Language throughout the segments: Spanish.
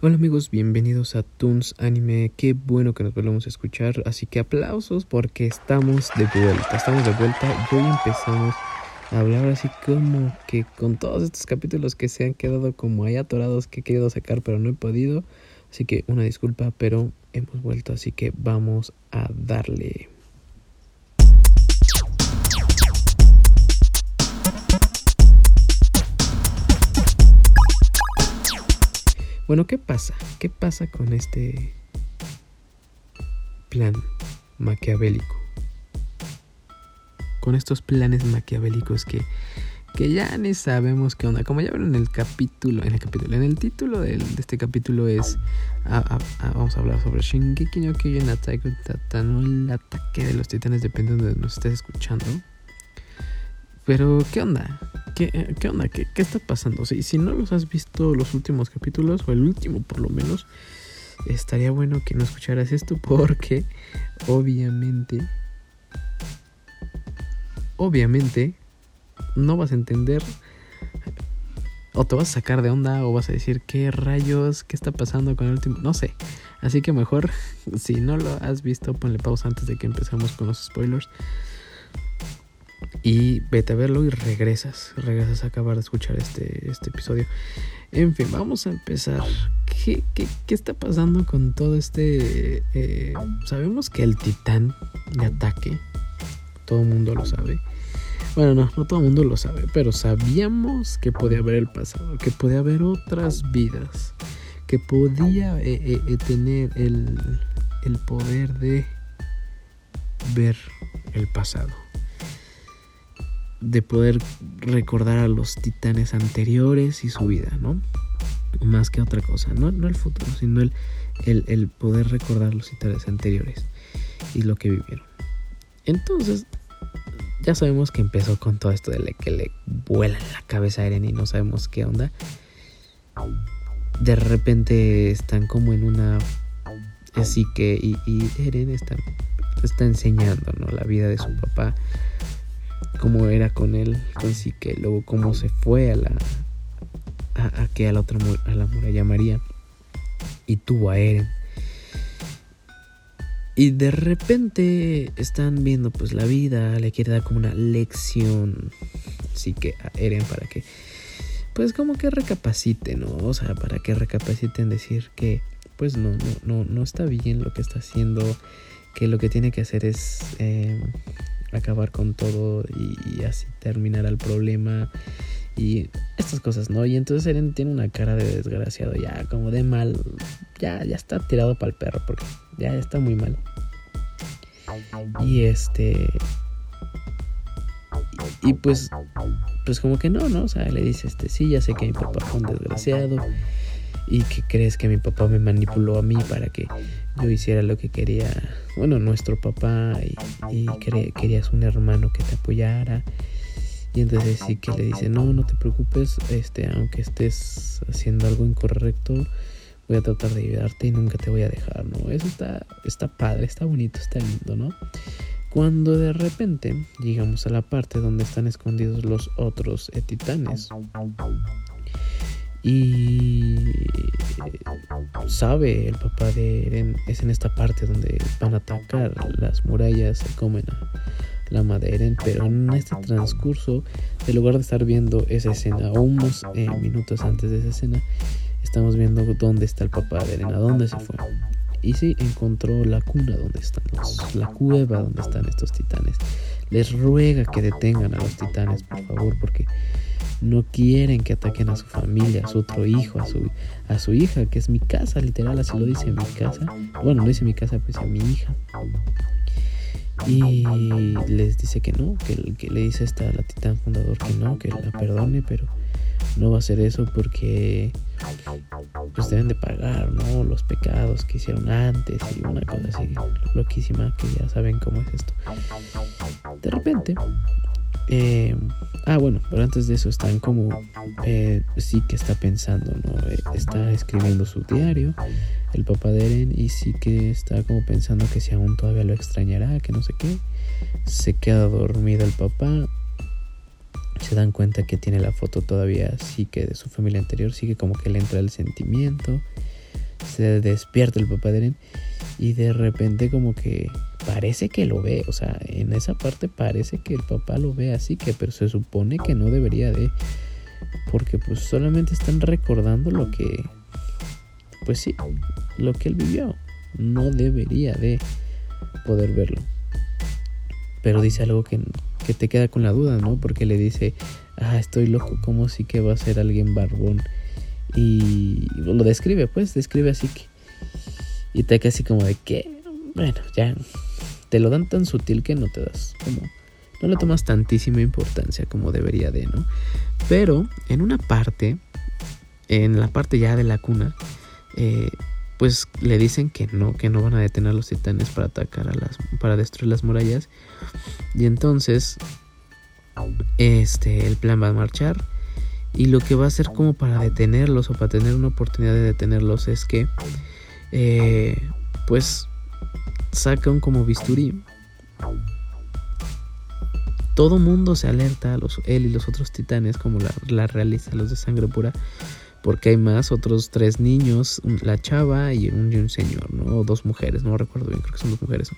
Hola amigos, bienvenidos a Toons Anime. Qué bueno que nos volvemos a escuchar. Así que aplausos porque estamos de vuelta. Estamos de vuelta y hoy empezamos a hablar así como que con todos estos capítulos que se han quedado como ahí atorados que he querido sacar pero no he podido. Así que una disculpa, pero hemos vuelto. Así que vamos a darle. Bueno, ¿qué pasa? ¿Qué pasa con este plan maquiavélico? Con estos planes maquiavélicos que, que ya ni sabemos qué onda. Como ya vieron en el capítulo, en el capítulo, en el título de este capítulo es, vamos a hablar sobre Shingeki no Kyojin Attack el ataque de los titanes, dependiendo de donde nos estés escuchando. Pero, ¿qué onda? ¿Qué, qué onda? ¿Qué, ¿Qué, está pasando? Si, si no los has visto los últimos capítulos, o el último por lo menos, estaría bueno que no escucharas esto porque obviamente, obviamente, no vas a entender o te vas a sacar de onda o vas a decir qué rayos, qué está pasando con el último, no sé. Así que mejor, si no lo has visto, ponle pausa antes de que empecemos con los spoilers y vete a verlo y regresas, regresas a acabar de escuchar este, este episodio. En fin, vamos a empezar. ¿Qué, qué, qué está pasando con todo este... Eh, sabemos que el titán de ataque, todo el mundo lo sabe. Bueno, no, no todo el mundo lo sabe, pero sabíamos que podía haber el pasado, que podía haber otras vidas, que podía eh, eh, tener el, el poder de ver el pasado de poder recordar a los titanes anteriores y su vida, ¿no? Más que otra cosa, no, no el futuro, sino el, el, poder recordar los titanes anteriores y lo que vivieron. Entonces, ya sabemos que empezó con todo esto de que le vuela la cabeza a Eren y no sabemos qué onda. De repente están como en una... Así que, y, y Eren está, está enseñando, ¿no? La vida de su papá cómo era con él, así que luego cómo se fue a la a, que a la otra a la muralla María y tuvo a Eren. Y de repente están viendo pues la vida, le quiere dar como una lección, así que a Eren para que pues como que recapacite, ¿no? O sea, para que recapaciten decir que pues no, no, no, no está bien lo que está haciendo, que lo que tiene que hacer es eh, acabar con todo y, así terminar el problema y estas cosas, ¿no? Y entonces Eren tiene una cara de desgraciado, ya como de mal, ya, ya está tirado para el perro porque ya está muy mal. Y este y, pues pues como que no, ¿no? O sea, le dice este, sí, ya sé que mi papá fue un desgraciado y que crees que mi papá me manipuló a mí para que yo hiciera lo que quería, bueno, nuestro papá y, querías un hermano que te apoyara. Y entonces sí que le dice, no, no te preocupes, este, aunque estés haciendo algo incorrecto, voy a tratar de ayudarte y nunca te voy a dejar, ¿no? Eso está, está padre, está bonito, está lindo, ¿no? Cuando de repente llegamos a la parte donde están escondidos los otros titanes y sabe el papá de Eren, es en esta parte donde van a atacar las murallas, se comen a la madre Eren, pero en este transcurso, en lugar de estar viendo esa escena, o unos eh, minutos antes de esa escena, estamos viendo dónde está el papá de Eren, a dónde se fue. Y sí, encontró la cuna donde están los, la cueva donde están estos titanes. Les ruega que detengan a los titanes, por favor, porque no quieren que ataquen a su familia, a su otro hijo, a su, a su hija, que es mi casa, literal, así lo dice mi casa. Bueno, no dice mi casa, pues a mi hija. Y les dice que no, que, le dice esta la titán fundador que no, que la perdone, pero no va a hacer eso porque pues deben de pagar, ¿no? Los pecados que hicieron antes y una cosa así loquísima que ya saben cómo es esto. De repente eh, ah, bueno, pero antes de eso están como, eh, sí que está pensando, ¿no? Eh, está escribiendo su diario, el papá de Eren, y sí que está como pensando que si aún todavía lo extrañará, que no sé qué. Se queda dormido el papá. Se dan cuenta que tiene la foto todavía, sí que de su familia anterior, sí que como que le entra el sentimiento. se despierta el papá de Eren y de repente como que parece que lo ve, o sea, en esa parte parece que el papá lo ve así que, pero se supone que no debería de, porque pues solamente están recordando lo que, pues sí, lo que él vivió, no debería de poder verlo. Pero dice algo que, que te queda con la duda, ¿no? Porque le dice, ah, estoy loco, como si que va a ser alguien barbón. Y lo describe, pues, describe así que... Y te queda así como de que, bueno, ya te lo dan tan sutil que no te das como... No le tomas tantísima importancia como debería de, ¿no? Pero en una parte, en la parte ya de la cuna, eh, pues le dicen que no, que no van a detener a los titanes para atacar a las, para destruir las murallas. Y entonces, este, el plan va a marchar. Y lo que va a hacer como para detenerlos o para tener una oportunidad de detenerlos es que, eh, pues, sacan como bisturí. Todo mundo se alerta, los, él y los otros titanes, como la, la realiza los de sangre pura, porque hay más, otros tres niños, la chava y un, y un señor, ¿no? O dos mujeres, no recuerdo bien, creo que son dos mujeres.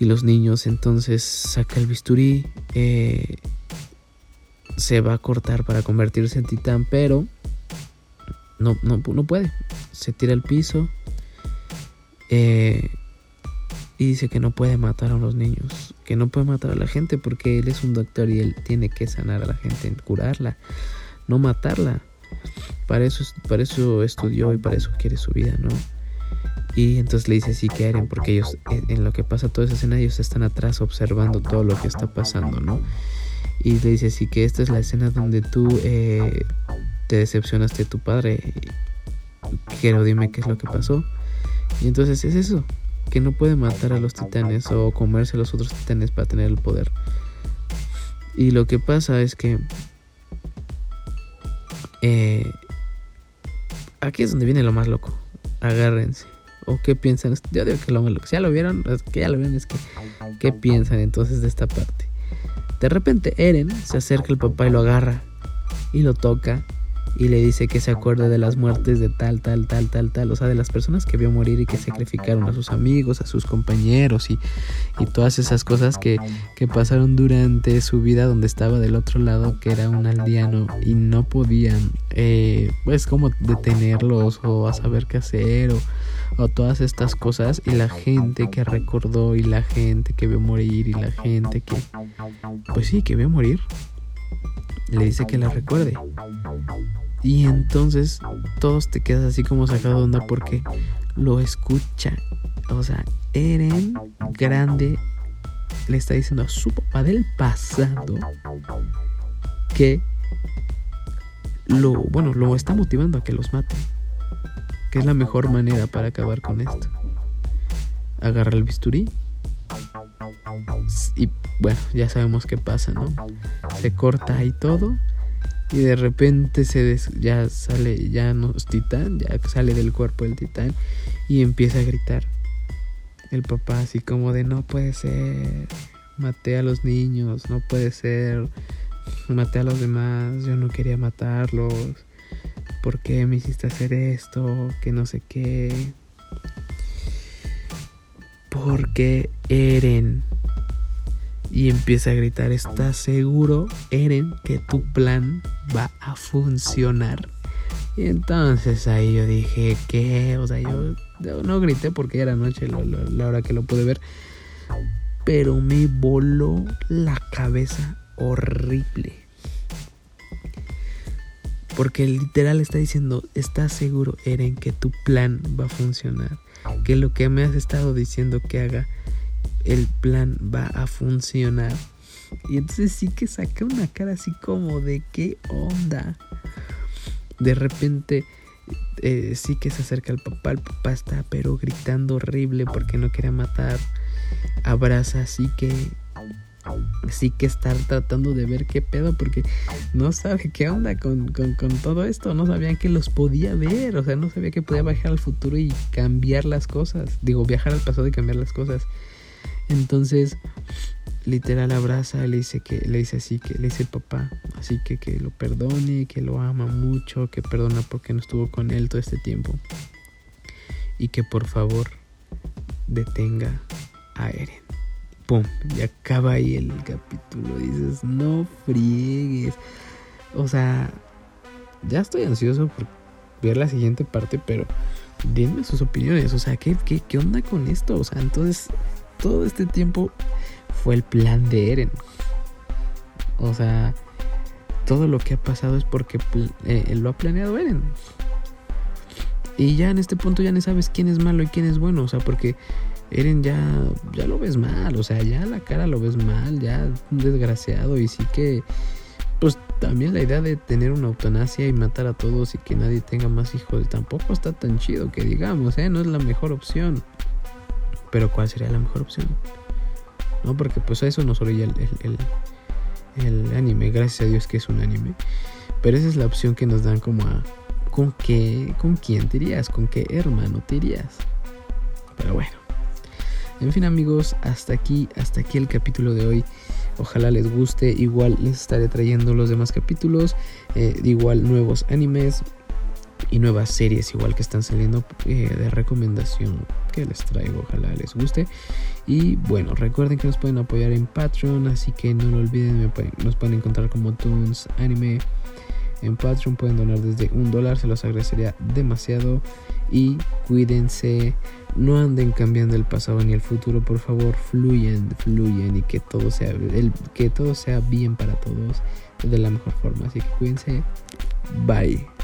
Y los niños entonces saca el bisturí, eh, se va a cortar para convertirse en titán, pero no, no, no puede. Se tira al piso eh, y dice que no puede matar a los niños, que no puede matar a la gente porque él es un doctor y él tiene que sanar a la gente, curarla, no matarla. Para eso, para eso estudió y para eso quiere su vida, ¿no? Y entonces le dice sí que Eren, porque ellos, en lo que pasa toda esa escena, ellos están atrás observando todo lo que está pasando, ¿no? Y le dice sí que esta es la escena donde tú eh, te decepcionaste de tu padre. Quiero dime qué es lo que pasó. Y entonces es eso, que no puede matar a los titanes o comerse a los otros titanes para tener el poder. Y lo que pasa es que... Eh, aquí es donde viene lo más loco. Agárrense o qué piensan. Yo digo que lo malo, si ya lo vieron, que ya lo vieron, es que qué piensan entonces de esta parte. De repente Eren se acerca al papá y lo agarra y lo toca y le dice que se acuerde de las muertes de tal, tal, tal, tal, tal, o sea, de las personas que vio morir y que sacrificaron a sus amigos, a sus compañeros y, y todas esas cosas que, que, pasaron durante su vida donde estaba del otro lado, que era un aldeano y no podían, eh, pues, como detenerlos o a saber qué hacer o o todas estas cosas. Y la gente que recordó y la gente que vio morir y la gente que pues sí que vio morir le dice que la recuerde y entonces todos te quedas así como sacado de onda porque lo escucha o sea Eren grande le está diciendo a su papá del pasado que lo bueno lo está motivando a que los mate ¿Qué es la mejor manera para acabar con esto? Agarra el bisturí. Y bueno, ya sabemos qué pasa, ¿no? Se corta ahí todo. Y de repente se ya sale, ya no es titán, ya sale del cuerpo del titán. Y empieza a gritar. El papá así como de no puede ser. Maté a los niños, no puede ser. Maté a los demás, yo no quería matarlos ¿por qué me hiciste hacer esto? Que no sé qué. Porque Eren. Y empieza a gritar, ¿estás seguro, Eren, que tu plan va a funcionar? Y entonces ahí yo dije, ¿qué? O sea, yo, no grité porque era noche la hora que lo pude ver. Pero me voló la cabeza horrible. Porque literal está diciendo, ¿estás seguro, Eren, que tu plan va a funcionar? Que lo que me has estado diciendo que haga, el plan va a funcionar. Y entonces sí que saca una cara así como de qué onda. De repente eh, sí que se acerca al papá. El papá está pero gritando horrible porque no quiere matar. Abraza así que sí que estar tratando de ver qué pedo porque no sabe qué onda con, todo esto, no sabían que los podía ver, o sea, no sabía que podía viajar al futuro y cambiar las cosas, digo, viajar al pasado y cambiar las cosas. Entonces literal abraza, le dice que le dice así que le dice el papá, así que que lo perdone, que lo ama mucho, que perdona porque no estuvo con él todo este tiempo y que por favor detenga a Eren. Pum, y acaba ahí el capítulo. Dices, no friegues. O sea, ya estoy ansioso por ver la siguiente parte, pero denme sus opiniones. O sea, ¿qué, qué, qué onda con esto? O sea, entonces, todo este tiempo fue el plan de Eren. O sea, todo lo que ha pasado es porque eh, lo ha planeado Eren. Y ya en este punto ya no sabes quién es malo y quién es bueno. O sea, porque Eren ya, ya lo ves mal. O sea, ya la cara lo ves mal. Ya un desgraciado. Y sí que. Pues también la idea de tener una eutanasia y matar a todos y que nadie tenga más hijos tampoco está tan chido que digamos, ¿eh? No es la mejor opción. Pero ¿cuál sería la mejor opción? ¿no? Porque pues a eso nos orilla el, el, el, anime, gracias a Dios que es un anime. Pero esa es la opción que nos dan como a... ¿Con qué? ¿Con quién te? ¿Con qué hermano te irías? Pero bueno. En fin amigos, hasta aquí, hasta aquí el capítulo de hoy. Ojalá les guste. Igual les estaré trayendo los demás capítulos. Eh, igual nuevos animes y nuevas series igual que están saliendo eh, de recomendación que les traigo ojalá les guste y bueno recuerden que nos pueden apoyar en Patreon así que no lo olviden nos pueden encontrar como Toons Anime en Patreon pueden donar desde un dólar se los agradecería demasiado y cuídense no anden cambiando el pasado ni el futuro por favor fluyen fluyen y que todo sea el, que todo sea bien para todos de la mejor forma. Así que cuídense. Bye